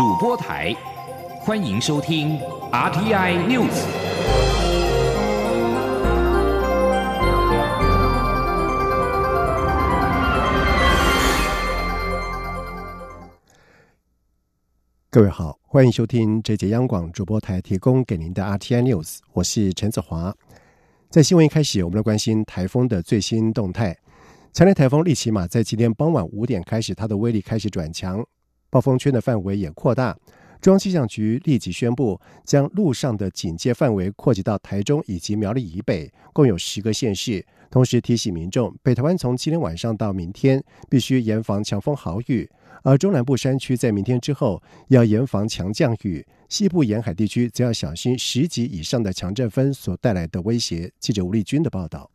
主播台，欢迎收听 RTI News。各位好，欢迎收听这节央广主播台提供给您的 RTI News，我是陈子华。在新闻一开始，我们来关心台风的最新动态。强烈台风利奇马在今天傍晚五点开始，它的威力开始转强，暴风圈的范围也扩大。中央气象局立即宣布，将陆上的警戒范围扩及到台中以及苗栗以北，共有十个县市。同时提醒民众，北台湾从今天晚上到明天必须严防强风豪雨。而中南部山区在明天之后要严防强降雨，西部沿海地区则要小心十级以上的强阵风所带来的威胁。记者吴丽君的报道。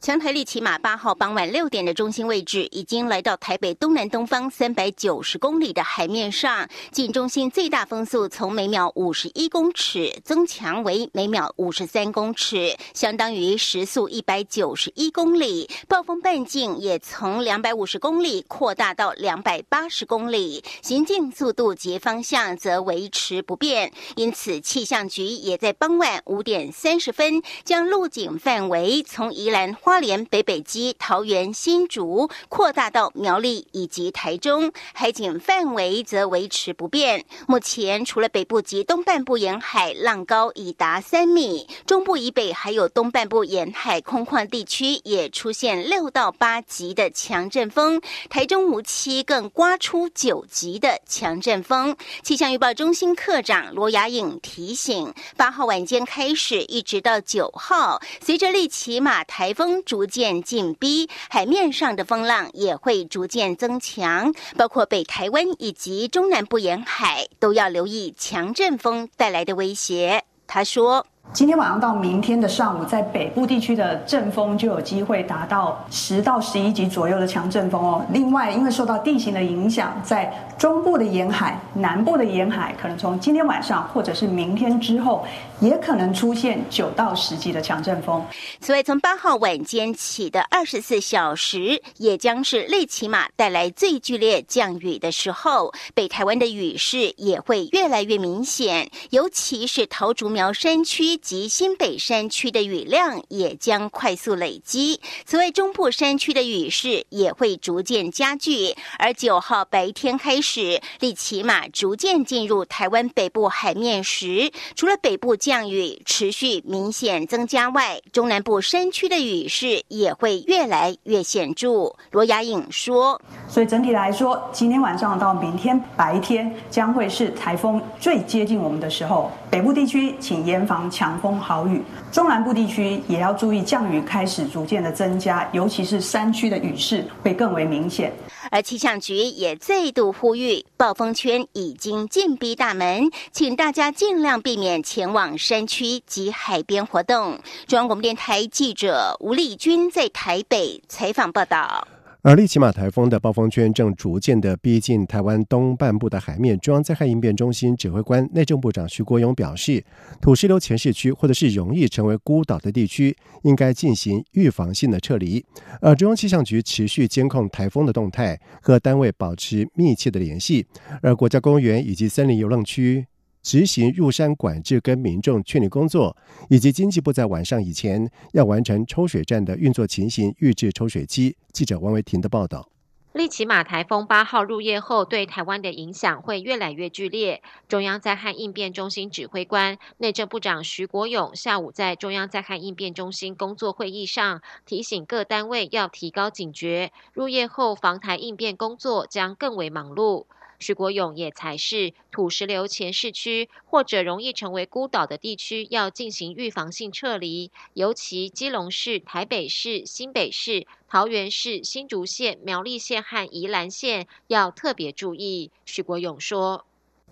强台力骑马八号傍晚六点的中心位置，已经来到台北东南东方三百九十公里的海面上。近中心最大风速从每秒五十一公尺增强为每秒五十三公尺，相当于时速一百九十一公里。暴风半径也从两百五十公里扩大到两百八十公里，行进速度及方向则维持不变。因此，气象局也在傍晚五点三十分将路警范围从宜兰。花莲、北北基、桃园、新竹扩大到苗栗以及台中，海警范围则维持不变。目前除了北部及东半部沿海浪高已达三米，中部以北还有东半部沿海空旷地区也出现六到八级的强阵风，台中无期更刮出九级的强阵风。气象预报中心科长罗雅颖提醒，八号晚间开始一直到九号，随着利奇马台风。逐渐紧逼，海面上的风浪也会逐渐增强，包括北台湾以及中南部沿海都要留意强阵风带来的威胁。他说。今天晚上到明天的上午，在北部地区的阵风就有机会达到十到十一级左右的强阵风哦。另外，因为受到地形的影响，在中部的沿海、南部的沿海，可能从今天晚上或者是明天之后，也可能出现九到十级的强阵风。此外，从八号晚间起的二十四小时，也将是类奇马带来最剧烈降雨的时候。北台湾的雨势也会越来越明显，尤其是桃竹苗山区。及新北山区的雨量也将快速累积。此外，中部山区的雨势也会逐渐加剧。而九号白天开始，利奇马逐渐进入台湾北部海面时，除了北部降雨持续明显增加外，中南部山区的雨势也会越来越显著。罗雅颖说：“所以整体来说，今天晚上到明天白天将会是台风最接近我们的时候。北部地区请严防强。”风豪雨，中南部地区也要注意降雨开始逐渐的增加，尤其是山区的雨势会更为明显。而气象局也再度呼吁，暴风圈已经进逼大门，请大家尽量避免前往山区及海边活动。中央广播电台记者吴丽君在台北采访报道。而利奇马台风的暴风圈正逐渐的逼近台湾东半部的海面。中央灾害应变中心指挥官、内政部长徐国勇表示，土石流前市区或者是容易成为孤岛的地区，应该进行预防性的撤离。而中央气象局持续监控台风的动态，和单位保持密切的联系。而国家公园以及森林游乐区。执行入山管制跟民众劝离工作，以及经济部在晚上以前要完成抽水站的运作情形，预置抽水机。记者王维婷的报道。利奇马台风八号入夜后，对台湾的影响会越来越剧烈。中央灾害应变中心指挥官、内政部长徐国勇下午在中央灾害应变中心工作会议上，提醒各单位要提高警觉，入夜后防台应变工作将更为忙碌。徐国勇也才是土石流前市区或者容易成为孤岛的地区，要进行预防性撤离，尤其基隆市、台北市、新北市、桃园市、新竹县、苗栗县和宜兰县要特别注意。徐国勇说：“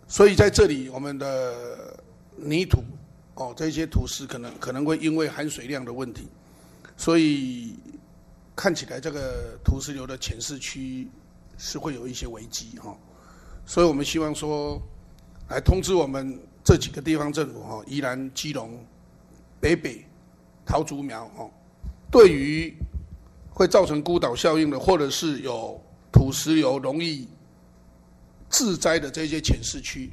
所以在这里，我们的泥土哦，这些土石可能可能会因为含水量的问题，所以看起来这个土石流的前市区是会有一些危机哈。”所以我们希望说，来通知我们这几个地方政府哈，宜兰、基隆、北北、桃竹苗哦，对于会造成孤岛效应的，或者是有土石流容易自灾的这些浅市区，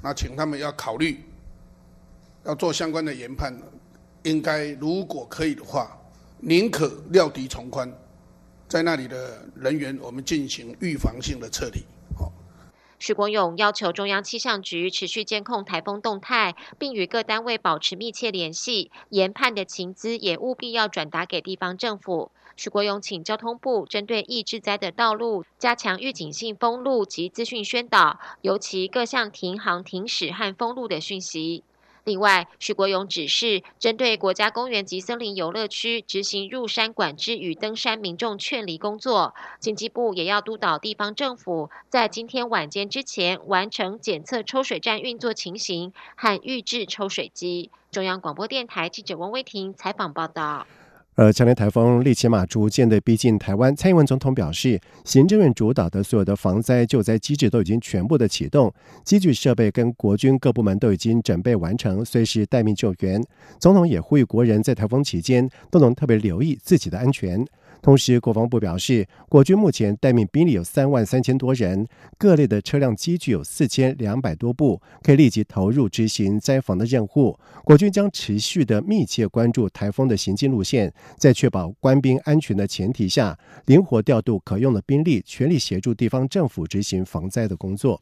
那请他们要考虑，要做相关的研判，应该如果可以的话，宁可料敌从宽，在那里的人员我们进行预防性的撤离。徐国勇要求中央气象局持续监控台风动态，并与各单位保持密切联系，研判的情资也务必要转达给地方政府。徐国勇请交通部针对易致灾的道路加强预警性封路及资讯宣导，尤其各项停航停驶和封路的讯息。另外，徐国勇指示，针对国家公园及森林游乐区执行入山管制与登山民众劝离工作。经济部也要督导地方政府，在今天晚间之前完成检测抽水站运作情形和预制抽水机。中央广播电台记者汪威婷采访报道。而强烈台风利奇马逐渐的逼近台湾，蔡英文总统表示，行政院主导的所有的防灾救灾机制都已经全部的启动，机具设备跟国军各部门都已经准备完成，随时待命救援。总统也呼吁国人在台风期间都能特别留意自己的安全。同时，国防部表示，国军目前待命兵力有三万三千多人，各类的车辆机具有四千两百多部，可以立即投入执行灾防的任务。国军将持续的密切关注台风的行进路线，在确保官兵安全的前提下，灵活调度可用的兵力，全力协助地方政府执行防灾的工作。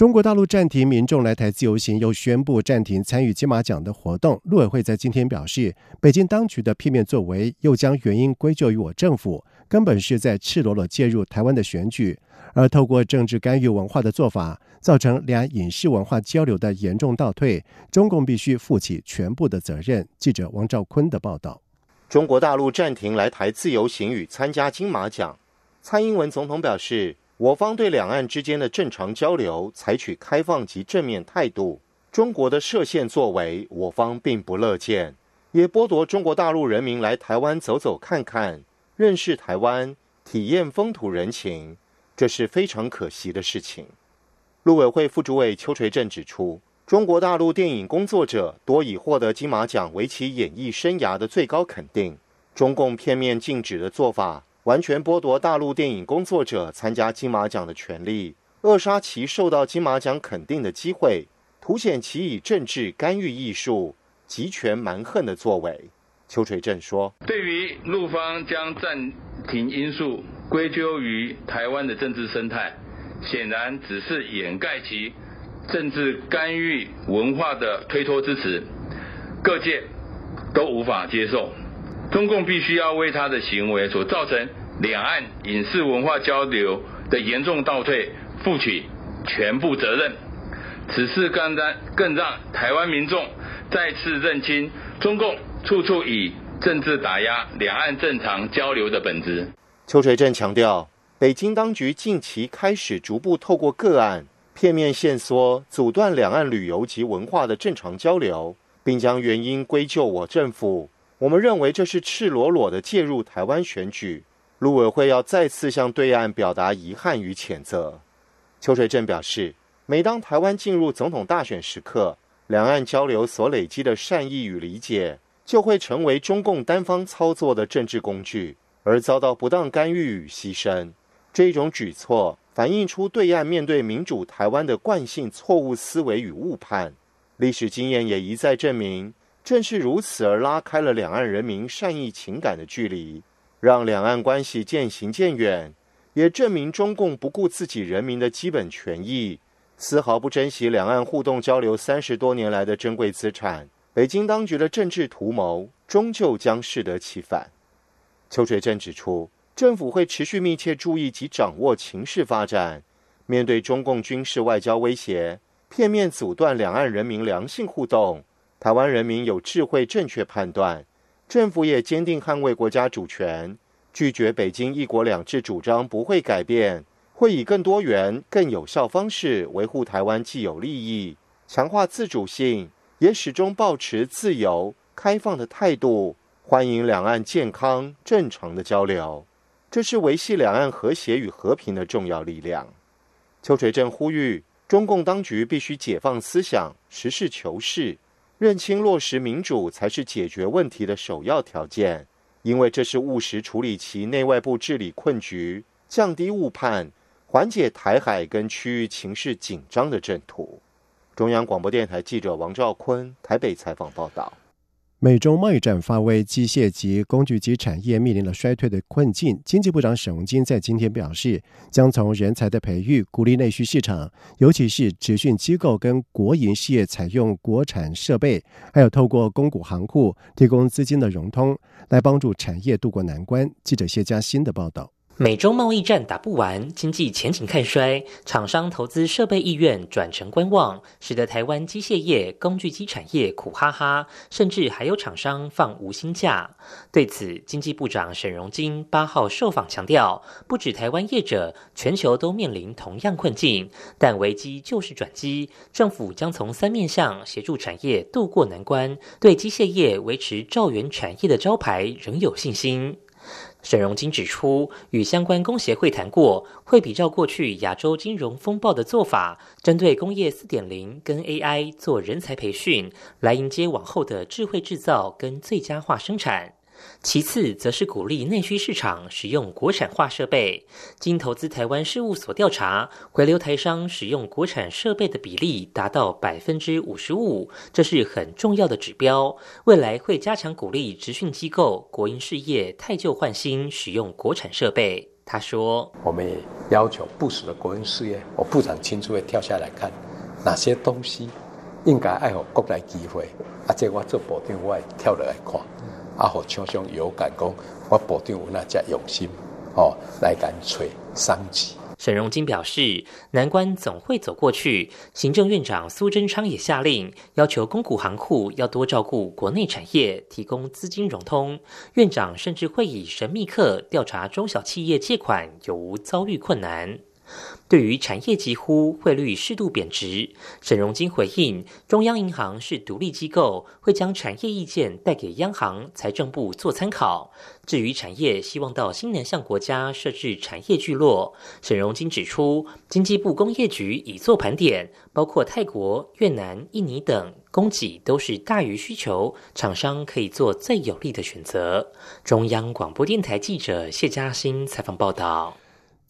中国大陆暂停民众来台自由行，又宣布暂停参与金马奖的活动。陆委会在今天表示，北京当局的片面作为，又将原因归咎于我政府，根本是在赤裸裸介入台湾的选举，而透过政治干预文化的做法，造成两岸影视文化交流的严重倒退。中共必须负起全部的责任。记者王兆坤的报道：中国大陆暂停来台自由行与参加金马奖，蔡英文总统表示。我方对两岸之间的正常交流采取开放及正面态度。中国的设限作为，我方并不乐见，也剥夺中国大陆人民来台湾走走看看、认识台湾、体验风土人情，这是非常可惜的事情。陆委会副主委邱垂正指出，中国大陆电影工作者多已获得金马奖为其演艺生涯的最高肯定，中共片面禁止的做法。完全剥夺大陆电影工作者参加金马奖的权利，扼杀其受到金马奖肯定的机会，凸显其以政治干预艺术、集权蛮横的作为。邱垂正说：“对于陆方将暂停因素归咎于台湾的政治生态，显然只是掩盖其政治干预文化的推脱之词，各界都无法接受。”中共必须要为他的行为所造成两岸影视文化交流的严重倒退负起全部责任。此事更让更让台湾民众再次认清中共处处以政治打压两岸正常交流的本质。邱垂正强调，北京当局近期开始逐步透过个案片面线索，阻断两岸旅游及文化的正常交流，并将原因归咎我政府。我们认为这是赤裸裸的介入台湾选举，陆委会要再次向对岸表达遗憾与谴责。邱水正表示，每当台湾进入总统大选时刻，两岸交流所累积的善意与理解，就会成为中共单方操作的政治工具，而遭到不当干预与牺牲。这种举措反映出对岸面对民主台湾的惯性错误思维与误判，历史经验也一再证明。正是如此，而拉开了两岸人民善意情感的距离，让两岸关系渐行渐远，也证明中共不顾自己人民的基本权益，丝毫不珍惜两岸互动交流三十多年来的珍贵资产。北京当局的政治图谋，终究将适得其反。邱垂正指出，政府会持续密切注意及掌握情势发展，面对中共军事外交威胁，片面阻断两岸人民良性互动。台湾人民有智慧、正确判断，政府也坚定捍卫国家主权，拒绝北京“一国两制”主张不会改变，会以更多元、更有效方式维护台湾既有利益，强化自主性，也始终保持自由、开放的态度，欢迎两岸健康正常的交流，这是维系两岸和谐与和平的重要力量。邱垂正呼吁，中共当局必须解放思想，实事求是。认清落实民主才是解决问题的首要条件，因为这是务实处理其内外部治理困局、降低误判、缓解台海跟区域情势紧张的阵图。中央广播电台记者王兆坤台北采访报道。美中贸易战发威，机械及工具机产业面临了衰退的困境。经济部长沈荣金在今天表示，将从人才的培育、鼓励内需市场，尤其是职训机构跟国营事业采用国产设备，还有透过公股行库提供资金的融通，来帮助产业渡过难关。记者谢佳欣的报道。美洲贸易战打不完，经济前景看衰，厂商投资设备意愿转成观望，使得台湾机械业、工具机产业苦哈哈，甚至还有厂商放无薪假。对此，经济部长沈荣金八号受访强调，不止台湾业者，全球都面临同样困境，但危机就是转机，政府将从三面向协助产业渡过难关，对机械业维持兆元产业的招牌仍有信心。沈荣金指出，与相关工协会谈过，会比照过去亚洲金融风暴的做法，针对工业四点零跟 AI 做人才培训，来迎接往后的智慧制造跟最佳化生产。其次，则是鼓励内需市场使用国产化设备。经投资台湾事务所调查，回流台商使用国产设备的比例达到百分之五十五，这是很重要的指标。未来会加强鼓励职训机构、国营事业太旧换新，使用国产设备。他说：“我们也要求部署的国营事业，我部长亲自会跳下来看哪些东西应该爱好国内机会，啊，这我做保定我跳落来看。”啊，好厂商有感讲，我保证有那家用心哦，来敢吹商机。沈荣金表示，难关总会走过去。行政院长苏贞昌也下令，要求公股行库要多照顾国内产业，提供资金融通。院长甚至会以神秘客调查中小企业借款有无遭遇困难。对于产业几乎汇率适度贬值，沈荣金回应：中央银行是独立机构，会将产业意见带给央行、财政部做参考。至于产业希望到新南向国家设置产业聚落，沈荣金指出，经济部工业局已做盘点，包括泰国、越南、印尼等，供给都是大于需求，厂商可以做最有利的选择。中央广播电台记者谢嘉欣采访报道。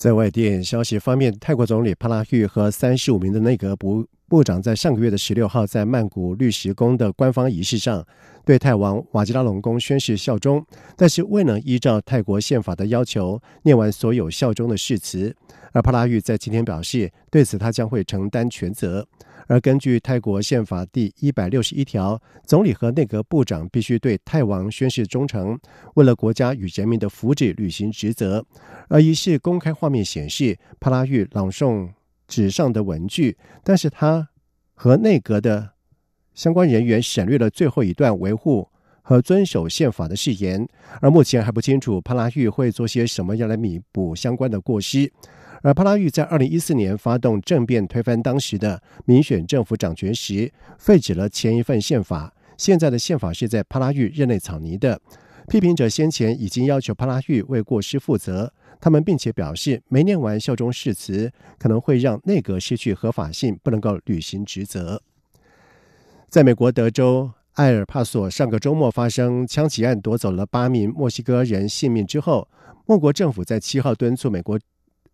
在外电消息方面，泰国总理帕拉育和三十五名的内阁不部长在上个月的十六号在曼谷绿石宫的官方仪式上，对泰王瓦吉拉隆功宣誓效忠，但是未能依照泰国宪法的要求念完所有效忠的誓词。而帕拉育在今天表示，对此他将会承担全责。而根据泰国宪法第一百六十一条，总理和内阁部长必须对泰王宣誓忠诚，为了国家与人民的福祉履行职责。而仪式公开画面显示，帕拉育朗诵纸上的文具，但是他和内阁的相关人员省略了最后一段维护和遵守宪法的誓言。而目前还不清楚帕拉育会做些什么样来弥补相关的过失。而帕拉育在二零一四年发动政变推翻当时的民选政府掌权时，废止了前一份宪法。现在的宪法是在帕拉育任内草拟的。批评者先前已经要求帕拉育为过失负责，他们并且表示，没念完效忠誓词可能会让内阁失去合法性，不能够履行职责。在美国德州埃尔帕索，上个周末发生枪击案，夺走了八名墨西哥人性命之后，莫国政府在七号敦促美国。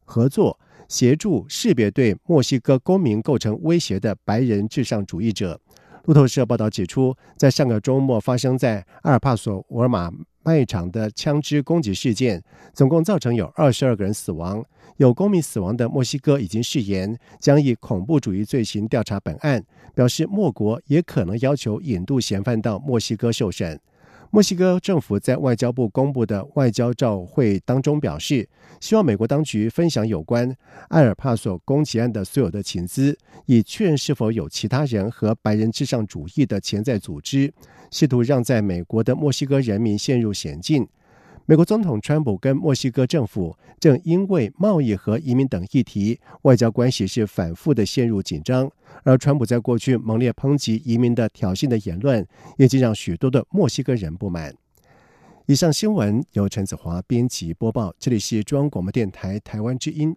合作协助识别对墨西哥公民构成威胁的白人至上主义者。路透社报道指出，在上个周末发生在阿尔帕索沃尔玛卖场的枪支攻击事件，总共造成有二十二个人死亡。有公民死亡的墨西哥已经誓言将以恐怖主义罪行调查本案，表示莫国也可能要求引渡嫌犯到墨西哥受审。墨西哥政府在外交部公布的外交照会当中表示，希望美国当局分享有关埃尔帕索攻击案的所有的情资，以确认是否有其他人和白人至上主义的潜在组织，试图让在美国的墨西哥人民陷入险境。美国总统川普跟墨西哥政府正因为贸易和移民等议题，外交关系是反复的陷入紧张。而川普在过去猛烈抨击移民的挑衅的言论，已经让许多的墨西哥人不满。以上新闻由陈子华编辑播报，这里是中央广播电台台湾之音。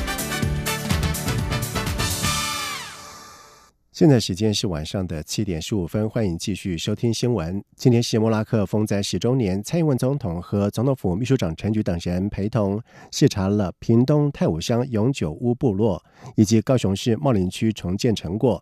现在时间是晚上的七点十五分，欢迎继续收听新闻。今天是莫拉克风灾十周年，蔡英文总统和总统府秘书长陈菊等人陪同视察了屏东太武乡永久屋部落以及高雄市茂林区重建成果。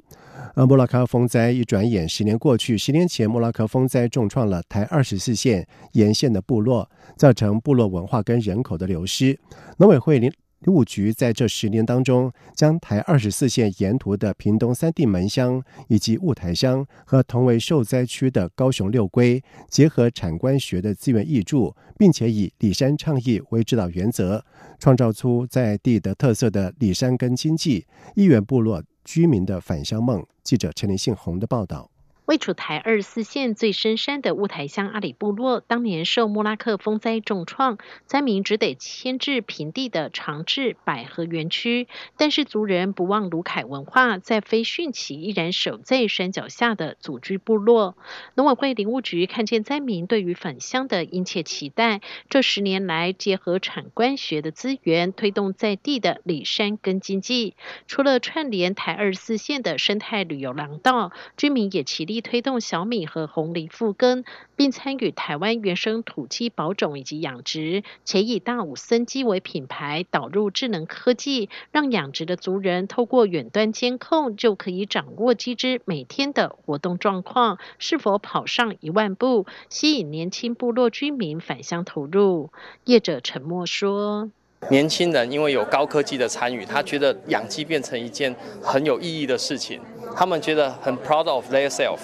而莫拉克风灾一转眼十年过去，十年前莫拉克风灾重创了台二十四县沿线的部落，造成部落文化跟人口的流失。农委会务局在这十年当中，将台二十四线沿途的屏东三地门乡以及雾台乡和同为受灾区的高雄六龟，结合产官学的资源挹注，并且以里山倡议为指导原则，创造出在地的特色的里山根经济、一元部落居民的返乡梦。记者陈林信宏的报道。位处台二十四县最深山的雾台乡阿里部落，当年受莫拉克风灾重创，灾民只得迁至平地的长治百合园区。但是族人不忘卢凯文化，在非汛期依然守在山脚下的祖居部落。农委会林务局看见灾民对于返乡的殷切期待，这十年来结合产官学的资源，推动在地的里山根经济。除了串联台二十四县的生态旅游廊道，居民也齐力。推动小米和红梨复耕，并参与台湾原生土鸡保种以及养殖，且以大武森鸡为品牌，导入智能科技，让养殖的族人透过远端监控，就可以掌握鸡只每天的活动状况，是否跑上一万步，吸引年轻部落居民返乡投入。业者沉默说。年轻人因为有高科技的参与，他觉得养鸡变成一件很有意义的事情，他们觉得很 proud of their self，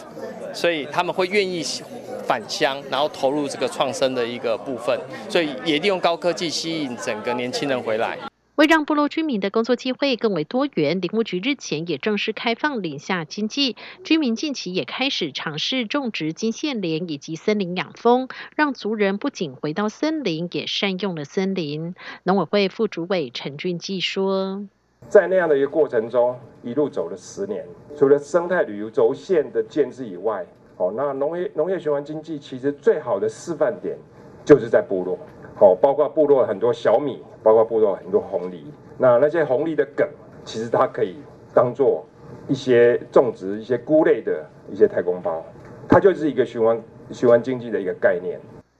所以他们会愿意返乡，然后投入这个创生的一个部分，所以也利用高科技吸引整个年轻人回来。为让部落居民的工作机会更为多元，林务局日前也正式开放林下经济，居民近期也开始尝试种植金线莲以及森林养蜂，让族人不仅回到森林，也善用了森林。农委会副主委陈俊基说，在那样的一个过程中，一路走了十年，除了生态旅游轴线的建制以外，哦，那农业农业循环经济其实最好的示范点就是在部落。好，包括部落很多小米，包括部落很多红梨。那那些红梨的梗，其实它可以当做一些种植一些菇类的一些太空包，它就是一个循环循环经济的一个概念。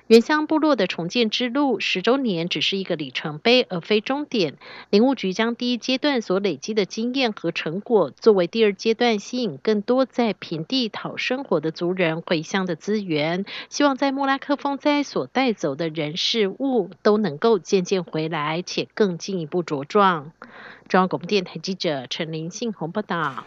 原乡部落的重建之路十周年只是一个里程碑，而非终点。林务局将第一阶段所累积的经验和成果，作为第二阶段吸引更多在平地讨生活的族人回乡的资源。希望在莫拉克风灾所带走的人事物，都能够渐渐回来，且更进一步茁壮。中央广播电台记者陈林信宏报道。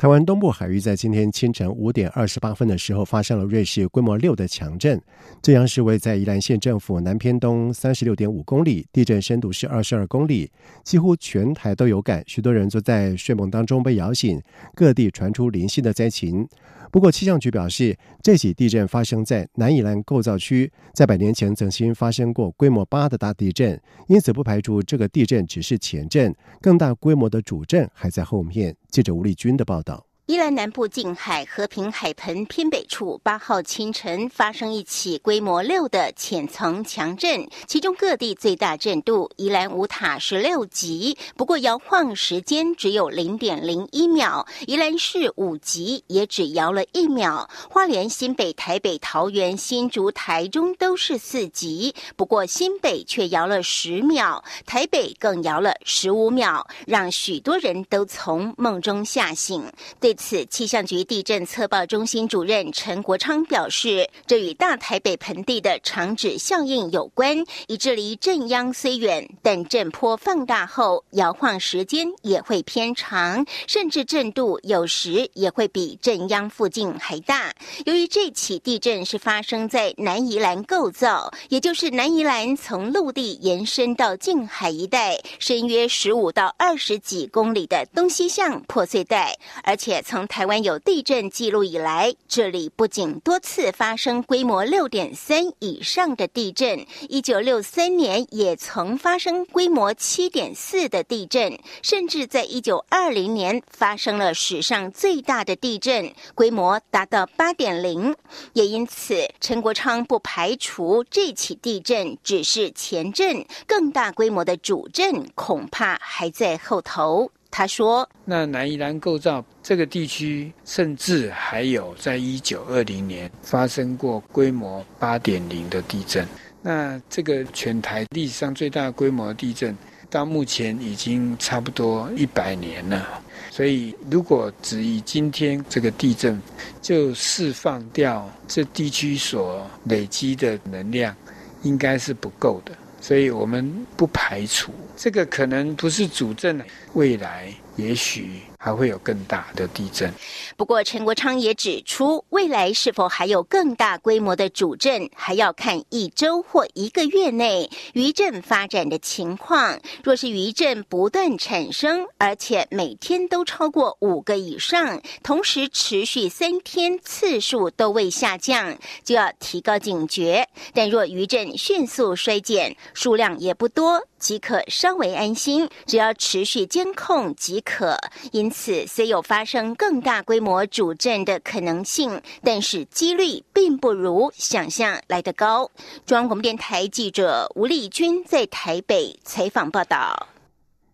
台湾东部海域在今天清晨五点二十八分的时候发生了瑞士规模六的强震，这央是位在宜兰县政府南偏东三十六点五公里，地震深度是二十二公里，几乎全台都有感，许多人都在睡梦当中被摇醒，各地传出零星的灾情。不过，气象局表示，这起地震发生在南以兰构造区，在百年前曾经发生过规模八的大地震，因此不排除这个地震只是前震，更大规模的主震还在后面。记者吴立军的报道。宜兰南部近海和平海盆偏北处，八号清晨发生一起规模六的浅层强震，其中各地最大震度宜兰五塔十六级，不过摇晃时间只有零点零一秒；宜兰市五级也只摇了一秒。花莲、新北、台北、桃园、新竹、台中都是四级，不过新北却摇了十秒，台北更摇了十五秒，让许多人都从梦中吓醒。对。此气象局地震测报中心主任陈国昌表示，这与大台北盆地的长指效应有关，以致离震央虽远，但震波放大后，摇晃时间也会偏长，甚至震度有时也会比震央附近还大。由于这起地震是发生在南宜兰构造，也就是南宜兰从陆地延伸到近海一带，深约十五到二十几公里的东西向破碎带，而且。从台湾有地震记录以来，这里不仅多次发生规模六点三以上的地震，一九六三年也曾发生规模七点四的地震，甚至在一九二零年发生了史上最大的地震，规模达到八点零。也因此，陈国昌不排除这起地震只是前震，更大规模的主震恐怕还在后头。他说：“那南宜兰构造这个地区，甚至还有在一九二零年发生过规模八点零的地震。那这个全台历史上最大规模地震，到目前已经差不多一百年了。所以，如果只以今天这个地震就释放掉这地区所累积的能量，应该是不够的。所以我们不排除这个可能不是主政，未来。也许。”还会有更大的地震。不过，陈国昌也指出，未来是否还有更大规模的主震，还要看一周或一个月内余震发展的情况。若是余震不断产生，而且每天都超过五个以上，同时持续三天，次数都未下降，就要提高警觉。但若余震迅速衰减，数量也不多，即可稍微安心，只要持续监控即可。因此，虽有发生更大规模主震的可能性，但是几率并不如想象来得高。中央广播电台记者吴丽君在台北采访报道。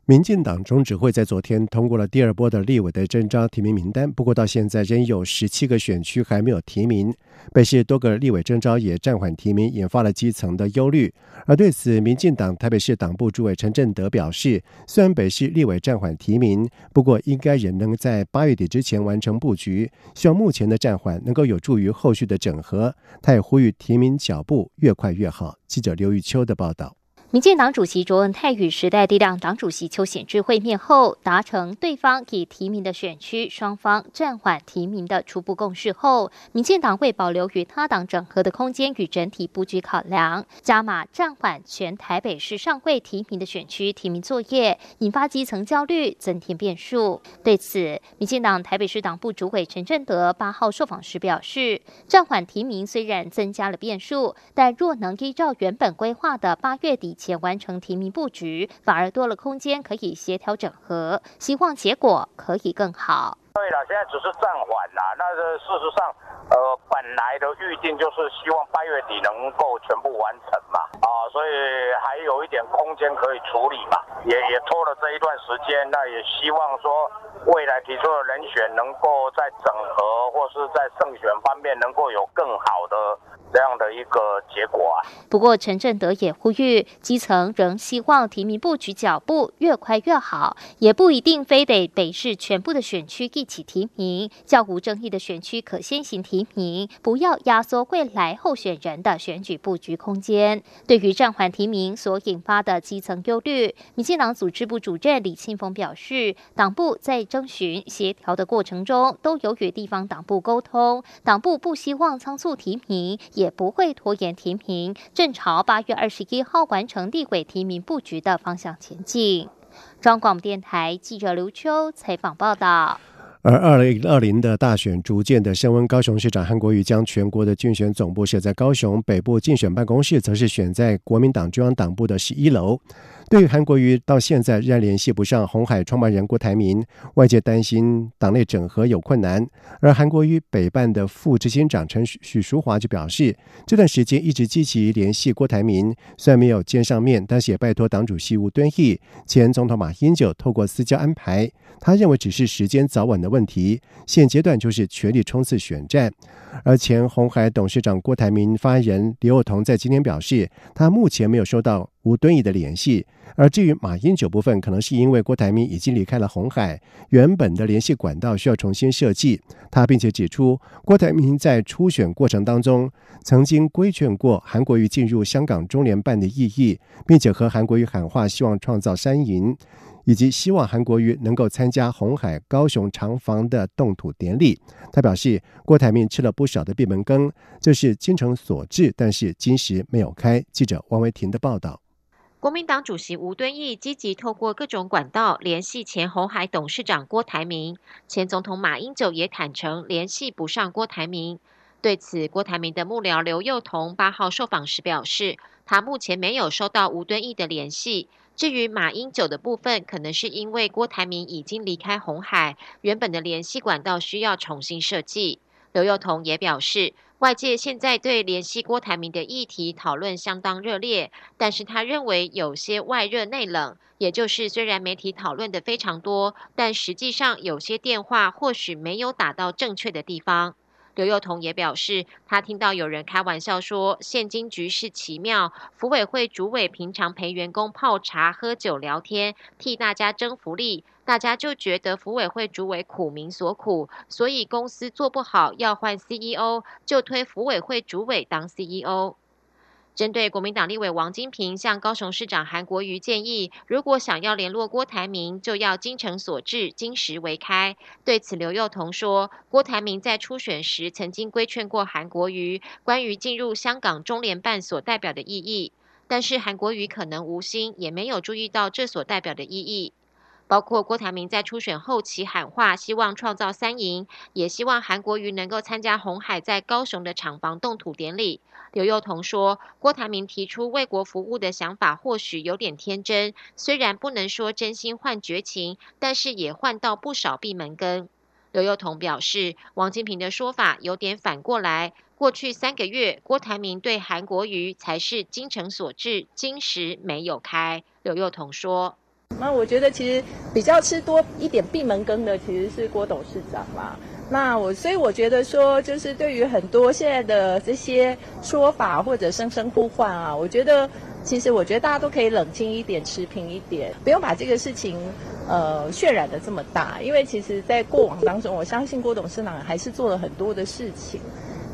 民进党中指会在昨天通过了第二波的立委的征召提名名单，不过到现在仍有十七个选区还没有提名。北市多个立委征召也暂缓提名，引发了基层的忧虑。而对此，民进党台北市党部主委陈振德表示，虽然北市立委暂缓提名，不过应该仍能在八月底之前完成布局，希望目前的暂缓能够有助于后续的整合。他也呼吁提名脚步越快越好。记者刘玉秋的报道。民进党主席卓文泰与时代力量党主席邱显智会面后，达成对方已提名的选区双方暂缓提名的初步共识后，民进党会保留与他党整合的空间与整体布局考量，加码暂缓全台北市上会提名的选区提名作业，引发基层焦虑，增添变数。对此，民进党台北市党部主委陈振德八号受访时表示，暂缓提名虽然增加了变数，但若能依照原本规划的八月底。前完成提名布局，反而多了空间可以协调整合，希望结果可以更好。对了，现在只是暂缓啦。那事实上，呃，本来的预定就是希望八月底能够全部完成嘛，啊，所以还有一点空间可以处理嘛，也也拖了这一段时间。那也希望说，未来提出的人选能够在整合或是在胜选方面能够有更好的。这样的一个结果啊。不过，陈振德也呼吁，基层仍希望提名布局脚步越快越好，也不一定非得北市全部的选区一起提名，较无争议的选区可先行提名，不要压缩未来候选人的选举布局空间。对于暂缓提名所引发的基层忧虑，民进党组织部主任李庆峰表示，党部在征询协调的过程中，都有与地方党部沟通，党部不希望仓促提名。也不会拖延提名，正朝八月二十一号完成立委提名布局的方向前进。中广电台记者刘秋采访报道。而二零二零的大选逐渐的升温，高雄市长韩国瑜将全国的竞选总部设在高雄，北部竞选办公室则是选在国民党中央党部的十一楼。对于韩国瑜到现在仍然联系不上红海创办人郭台铭，外界担心党内整合有困难。而韩国瑜北办的副执行长陈许淑华就表示，这段时间一直积极联系郭台铭，虽然没有见上面，但是也拜托党主席吴敦义、前总统马英九透过私交安排。他认为只是时间早晚的问问题，现阶段就是全力冲刺选战。而前红海董事长郭台铭发言人李友彤在今天表示，他目前没有收到吴敦义的联系。而至于马英九部分，可能是因为郭台铭已经离开了红海，原本的联系管道需要重新设计。他并且指出，郭台铭在初选过程当中曾经规劝过韩国瑜进入香港中联办的意义，并且和韩国瑜喊话，希望创造山营。以及希望韩国瑜能够参加红海高雄长房的动土典礼。他表示，郭台铭吃了不少的闭门羹，这是精诚所至，但是金石没有开。记者王维婷的报道。国民党主席吴敦义积极透过各种管道联系前红海董事长郭台铭，前总统马英九也坦诚联系不上郭台铭。对此，郭台铭的幕僚刘幼彤八号受访时表示，他目前没有收到吴敦义的联系。至于马英九的部分，可能是因为郭台铭已经离开红海，原本的联系管道需要重新设计。刘幼彤也表示。外界现在对联系郭台铭的议题讨论相当热烈，但是他认为有些外热内冷，也就是虽然媒体讨论的非常多，但实际上有些电话或许没有打到正确的地方。刘幼彤也表示，他听到有人开玩笑说，现金局势奇妙，福委会主委平常陪员工泡茶、喝酒、聊天，替大家争福利，大家就觉得福委会主委苦民所苦，所以公司做不好要换 CEO，就推福委会主委当 CEO。针对国民党立委王金平向高雄市长韩国瑜建议，如果想要联络郭台铭，就要精诚所至，金石为开。对此，刘幼彤说，郭台铭在初选时曾经规劝过韩国瑜，关于进入香港中联办所代表的意义，但是韩国瑜可能无心，也没有注意到这所代表的意义。包括郭台铭在初选后期喊话，希望创造三赢，也希望韩国瑜能够参加红海在高雄的厂房动土典礼。刘幼彤说，郭台铭提出为国服务的想法或许有点天真，虽然不能说真心换绝情，但是也换到不少闭门羹。刘幼彤表示，王金平的说法有点反过来，过去三个月，郭台铭对韩国瑜才是精诚所至，金石没有开。刘幼彤说。那我觉得其实比较吃多一点闭门羹的其实是郭董事长嘛。那我所以我觉得说，就是对于很多现在的这些说法或者声声呼唤啊，我觉得其实我觉得大家都可以冷静一点，持平一点，不用把这个事情呃渲染的这么大。因为其实，在过往当中，我相信郭董事长还是做了很多的事情。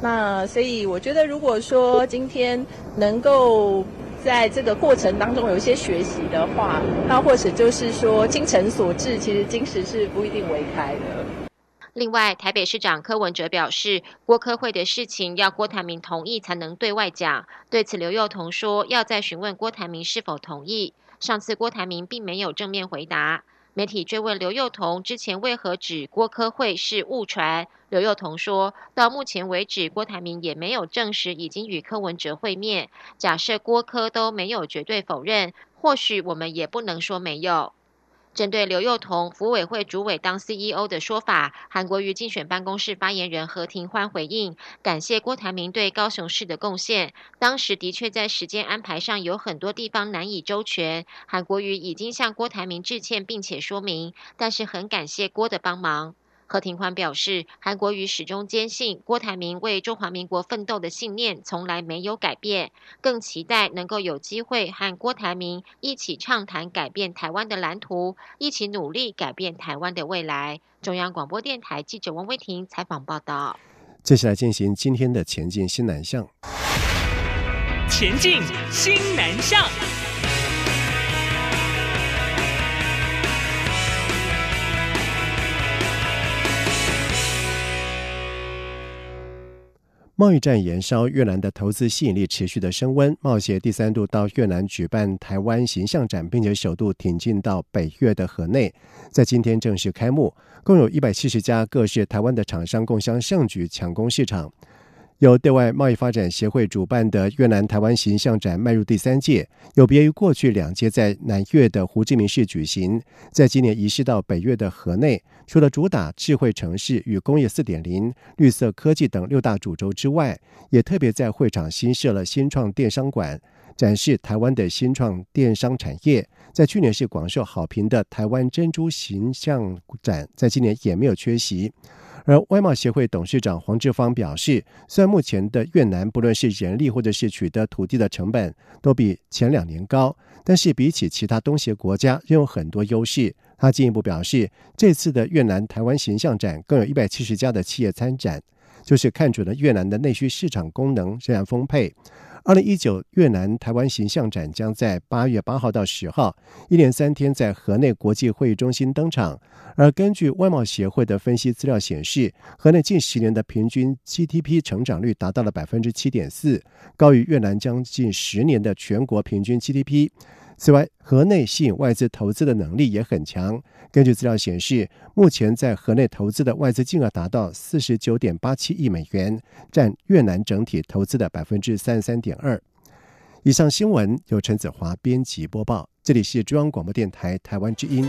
那所以我觉得，如果说今天能够。在这个过程当中有一些学习的话，那或者就是说精诚所至，其实金石是不一定为开的。另外，台北市长柯文哲表示，郭科会的事情要郭台铭同意才能对外讲。对此，刘幼彤说要再询问郭台铭是否同意。上次郭台铭并没有正面回答。媒体追问刘幼彤之前为何指郭科会是误传，刘幼彤说到目前为止，郭台铭也没有证实已经与柯文哲会面。假设郭科都没有绝对否认，或许我们也不能说没有。针对刘幼彤、服委会主委当 CEO 的说法，韩国瑜竞选办公室发言人何庭欢回应，感谢郭台铭对高雄市的贡献。当时的确在时间安排上有很多地方难以周全，韩国瑜已经向郭台铭致歉，并且说明，但是很感谢郭的帮忙。何庭欢表示，韩国瑜始终坚信郭台铭为中华民国奋斗的信念从来没有改变，更期待能够有机会和郭台铭一起畅谈改变台湾的蓝图，一起努力改变台湾的未来。中央广播电台记者王威婷采访报道。接下来进行今天的前进新南向。前进新南向。贸易战延烧，越南的投资吸引力持续的升温。贸协第三度到越南举办台湾形象展，并且首度挺进到北越的河内，在今天正式开幕，共有一百七十家各式台湾的厂商共襄盛举，抢攻市场。由对外贸易发展协会主办的越南台湾形象展迈入第三届，有别于过去两届在南越的胡志明市举行，在今年移师到北越的河内，除了主打智慧城市与工业四点零、绿色科技等六大主轴之外，也特别在会场新设了新创电商馆，展示台湾的新创电商产业。在去年是广受好评的台湾珍珠形象展，在今年也没有缺席。而外贸协会董事长黄志芳表示，虽然目前的越南不论是人力或者是取得土地的成本都比前两年高，但是比起其他东协国家仍有很多优势。他进一步表示，这次的越南台湾形象展共有一百七十家的企业参展，就是看准了越南的内需市场功能仍然丰沛。二零一九越南台湾形象展将在八月八号到十号，一连三天在河内国际会议中心登场。而根据外贸协会的分析资料显示，河内近十年的平均 GDP 成长率达到了百分之七点四，高于越南将近十年的全国平均 GDP。此外，河内吸引外资投资的能力也很强。根据资料显示，目前在河内投资的外资金额达到四十九点八七亿美元，占越南整体投资的百分之三十三点二。以上新闻由陈子华编辑播报，这里是中央广播电台台湾之音。